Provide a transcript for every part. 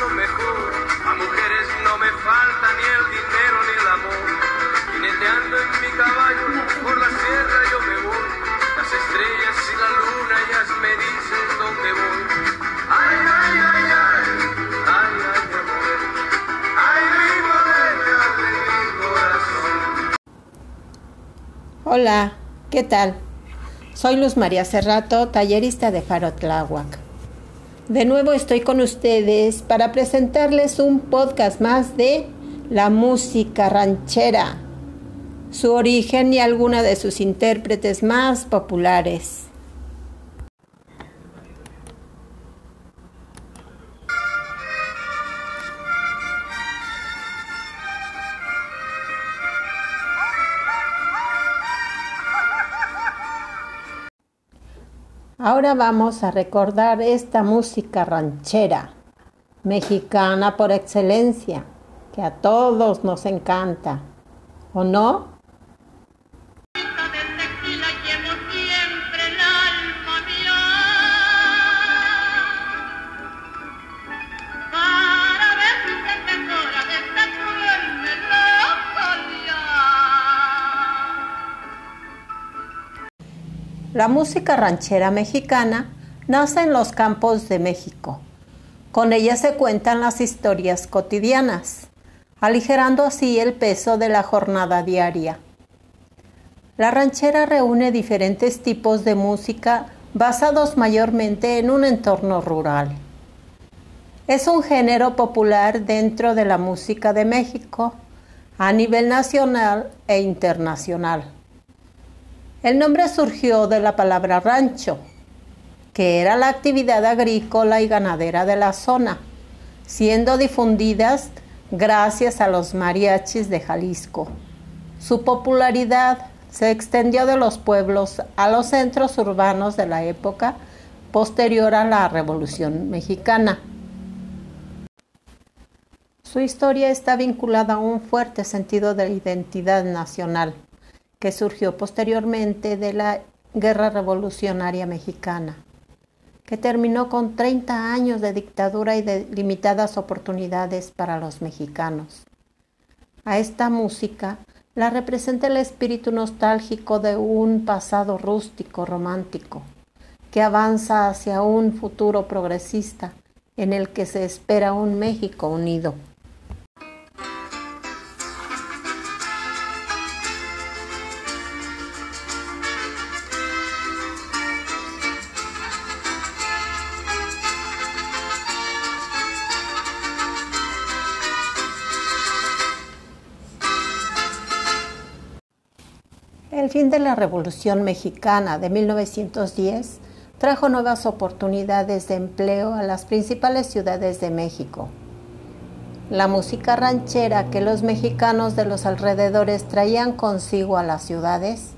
lo mejor. A mujeres no me falta ni el dinero ni el amor. Jineteando en mi caballo por la sierra yo me voy. Las estrellas y la luna ellas me dicen dónde voy. Ay, ay, ay, ay. Ay, ay. Ay. Hola, ¿qué tal? Soy Luz María Cerrato, tallerista de Farotláhuac. De nuevo estoy con ustedes para presentarles un podcast más de la música ranchera, su origen y alguna de sus intérpretes más populares. Ahora vamos a recordar esta música ranchera, mexicana por excelencia, que a todos nos encanta, ¿o no? La música ranchera mexicana nace en los campos de México. Con ella se cuentan las historias cotidianas, aligerando así el peso de la jornada diaria. La ranchera reúne diferentes tipos de música basados mayormente en un entorno rural. Es un género popular dentro de la música de México a nivel nacional e internacional. El nombre surgió de la palabra rancho, que era la actividad agrícola y ganadera de la zona, siendo difundidas gracias a los mariachis de Jalisco. Su popularidad se extendió de los pueblos a los centros urbanos de la época posterior a la Revolución Mexicana. Su historia está vinculada a un fuerte sentido de identidad nacional que surgió posteriormente de la Guerra Revolucionaria Mexicana, que terminó con 30 años de dictadura y de limitadas oportunidades para los mexicanos. A esta música la representa el espíritu nostálgico de un pasado rústico romántico, que avanza hacia un futuro progresista en el que se espera un México unido. El fin de la Revolución Mexicana de 1910 trajo nuevas oportunidades de empleo a las principales ciudades de México. La música ranchera que los mexicanos de los alrededores traían consigo a las ciudades,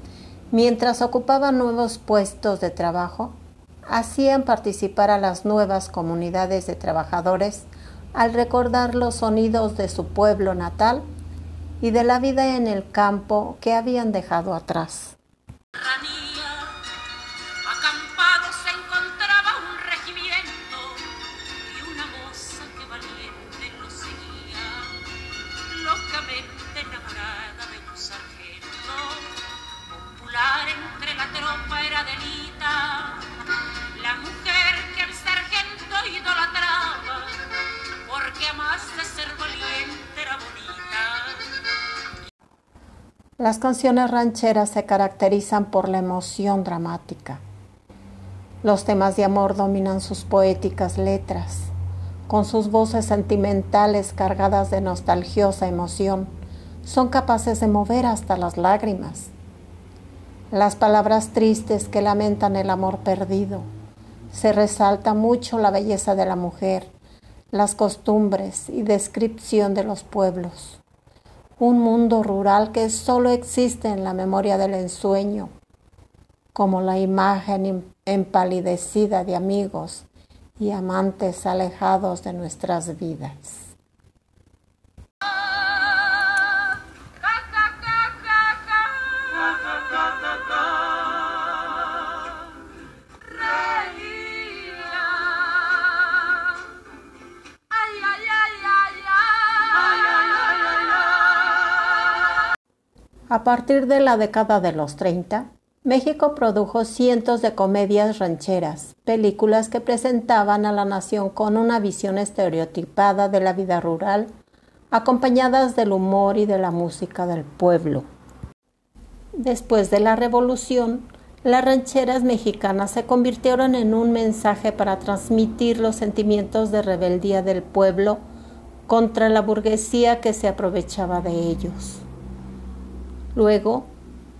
mientras ocupaban nuevos puestos de trabajo, hacían participar a las nuevas comunidades de trabajadores al recordar los sonidos de su pueblo natal y de la vida en el campo que habían dejado atrás. Las canciones rancheras se caracterizan por la emoción dramática. Los temas de amor dominan sus poéticas letras, con sus voces sentimentales cargadas de nostalgiosa emoción, son capaces de mover hasta las lágrimas. Las palabras tristes que lamentan el amor perdido, se resalta mucho la belleza de la mujer, las costumbres y descripción de los pueblos un mundo rural que solo existe en la memoria del ensueño, como la imagen empalidecida de amigos y amantes alejados de nuestras vidas. A partir de la década de los 30, México produjo cientos de comedias rancheras, películas que presentaban a la nación con una visión estereotipada de la vida rural, acompañadas del humor y de la música del pueblo. Después de la revolución, las rancheras mexicanas se convirtieron en un mensaje para transmitir los sentimientos de rebeldía del pueblo contra la burguesía que se aprovechaba de ellos. Luego,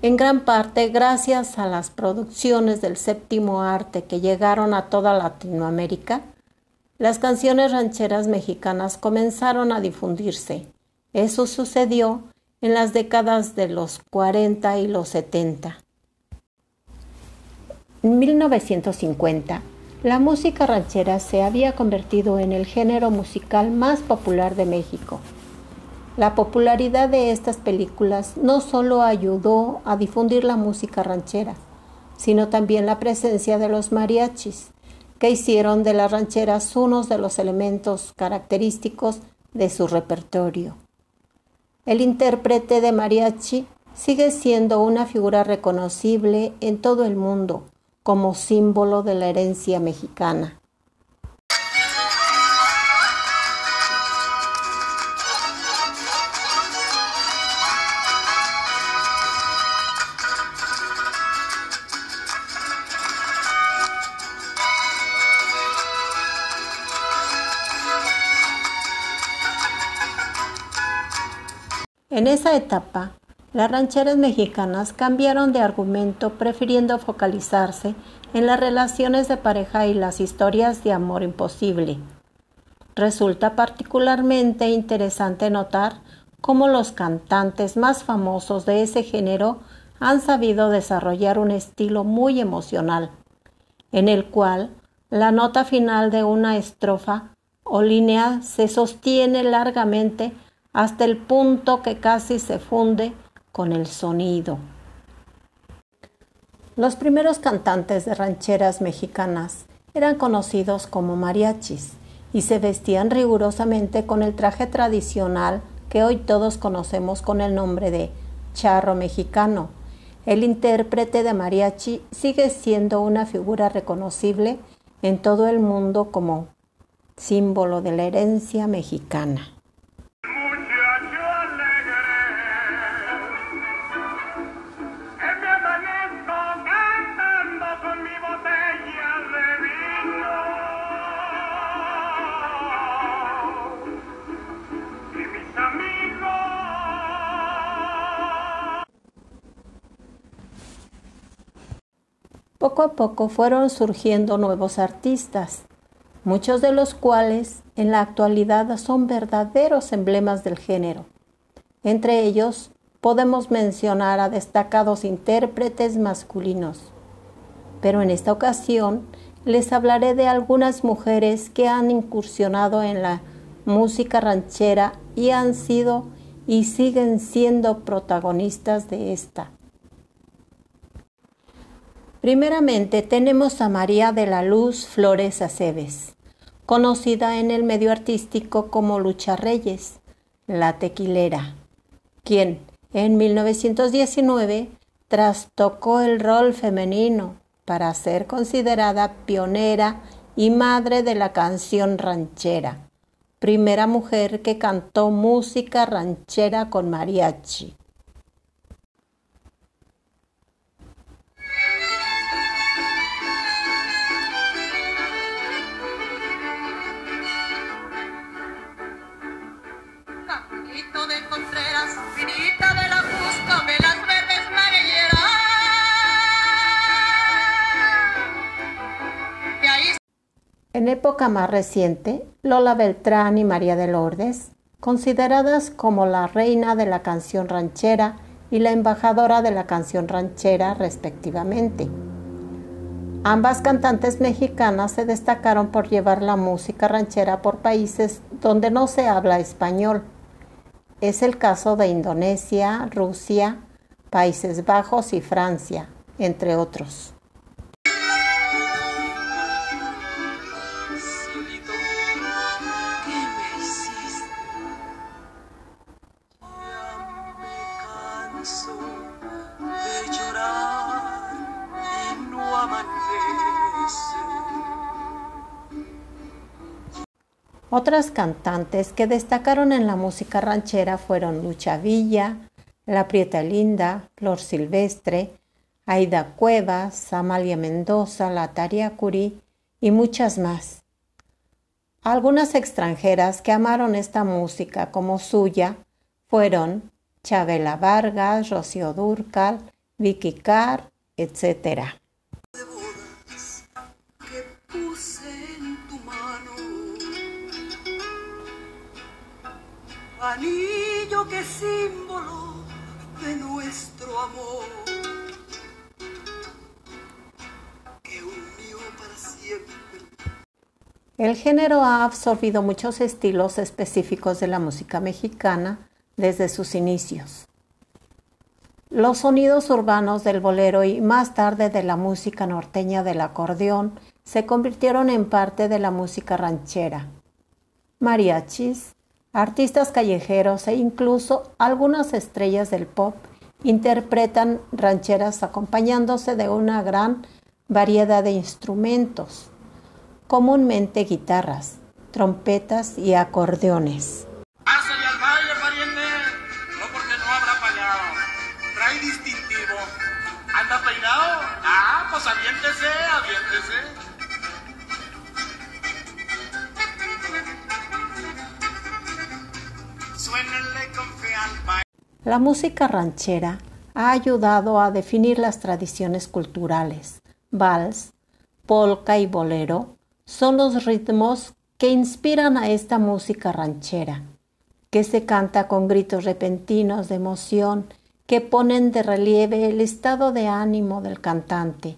en gran parte gracias a las producciones del séptimo arte que llegaron a toda Latinoamérica, las canciones rancheras mexicanas comenzaron a difundirse. Eso sucedió en las décadas de los 40 y los 70. En 1950, la música ranchera se había convertido en el género musical más popular de México. La popularidad de estas películas no solo ayudó a difundir la música ranchera, sino también la presencia de los mariachis, que hicieron de las rancheras uno de los elementos característicos de su repertorio. El intérprete de mariachi sigue siendo una figura reconocible en todo el mundo como símbolo de la herencia mexicana. En esa etapa, las rancheras mexicanas cambiaron de argumento prefiriendo focalizarse en las relaciones de pareja y las historias de amor imposible. Resulta particularmente interesante notar cómo los cantantes más famosos de ese género han sabido desarrollar un estilo muy emocional, en el cual la nota final de una estrofa o línea se sostiene largamente hasta el punto que casi se funde con el sonido. Los primeros cantantes de rancheras mexicanas eran conocidos como mariachis y se vestían rigurosamente con el traje tradicional que hoy todos conocemos con el nombre de charro mexicano. El intérprete de mariachi sigue siendo una figura reconocible en todo el mundo como símbolo de la herencia mexicana. Poco a poco fueron surgiendo nuevos artistas, muchos de los cuales en la actualidad son verdaderos emblemas del género. Entre ellos podemos mencionar a destacados intérpretes masculinos. Pero en esta ocasión les hablaré de algunas mujeres que han incursionado en la música ranchera y han sido y siguen siendo protagonistas de esta. Primeramente tenemos a María de la Luz Flores Aceves, conocida en el medio artístico como Lucha Reyes, la tequilera, quien en 1919 trastocó el rol femenino para ser considerada pionera y madre de la canción ranchera, primera mujer que cantó música ranchera con mariachi. En época más reciente, Lola Beltrán y María de Lourdes, consideradas como la reina de la canción ranchera y la embajadora de la canción ranchera respectivamente. Ambas cantantes mexicanas se destacaron por llevar la música ranchera por países donde no se habla español. Es el caso de Indonesia, Rusia, Países Bajos y Francia, entre otros. Otras cantantes que destacaron en la música ranchera fueron Lucha Villa, La Prieta Linda, Flor Silvestre, Aida Cuevas, Amalia Mendoza, Lataria Curí y muchas más. Algunas extranjeras que amaron esta música como suya fueron Chabela Vargas, Rocío Durcal, Vicky Carr, etc. anillo que símbolo de nuestro amor, que para siempre. El género ha absorbido muchos estilos específicos de la música mexicana desde sus inicios. Los sonidos urbanos del bolero y más tarde de la música norteña del acordeón se convirtieron en parte de la música ranchera. Mariachis, Artistas callejeros e incluso algunas estrellas del pop interpretan rancheras acompañándose de una gran variedad de instrumentos, comúnmente guitarras, trompetas y acordeones. Distintivo. ¿Anda peinado? Ah, pues aviéntese, aviéntese. La música ranchera ha ayudado a definir las tradiciones culturales. Vals, polka y bolero son los ritmos que inspiran a esta música ranchera, que se canta con gritos repentinos de emoción que ponen de relieve el estado de ánimo del cantante.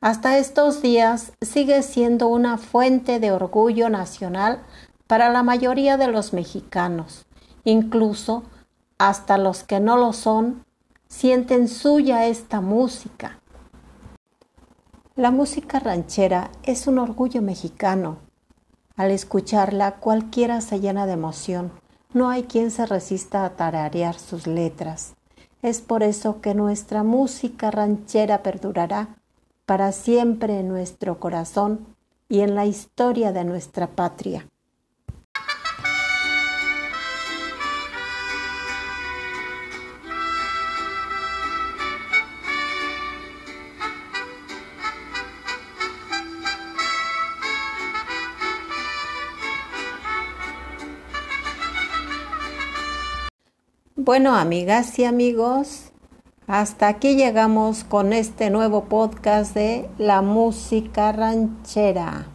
Hasta estos días sigue siendo una fuente de orgullo nacional para la mayoría de los mexicanos, incluso hasta los que no lo son, sienten suya esta música. La música ranchera es un orgullo mexicano. Al escucharla cualquiera se llena de emoción. No hay quien se resista a tararear sus letras. Es por eso que nuestra música ranchera perdurará para siempre en nuestro corazón y en la historia de nuestra patria. Bueno, amigas y amigos, hasta aquí llegamos con este nuevo podcast de la música ranchera.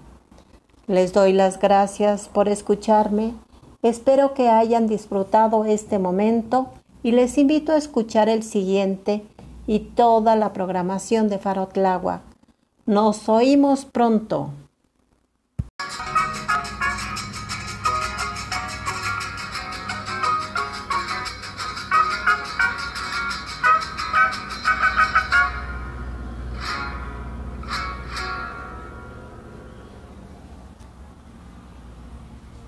Les doy las gracias por escucharme. Espero que hayan disfrutado este momento y les invito a escuchar el siguiente y toda la programación de Farotlagua. Nos oímos pronto.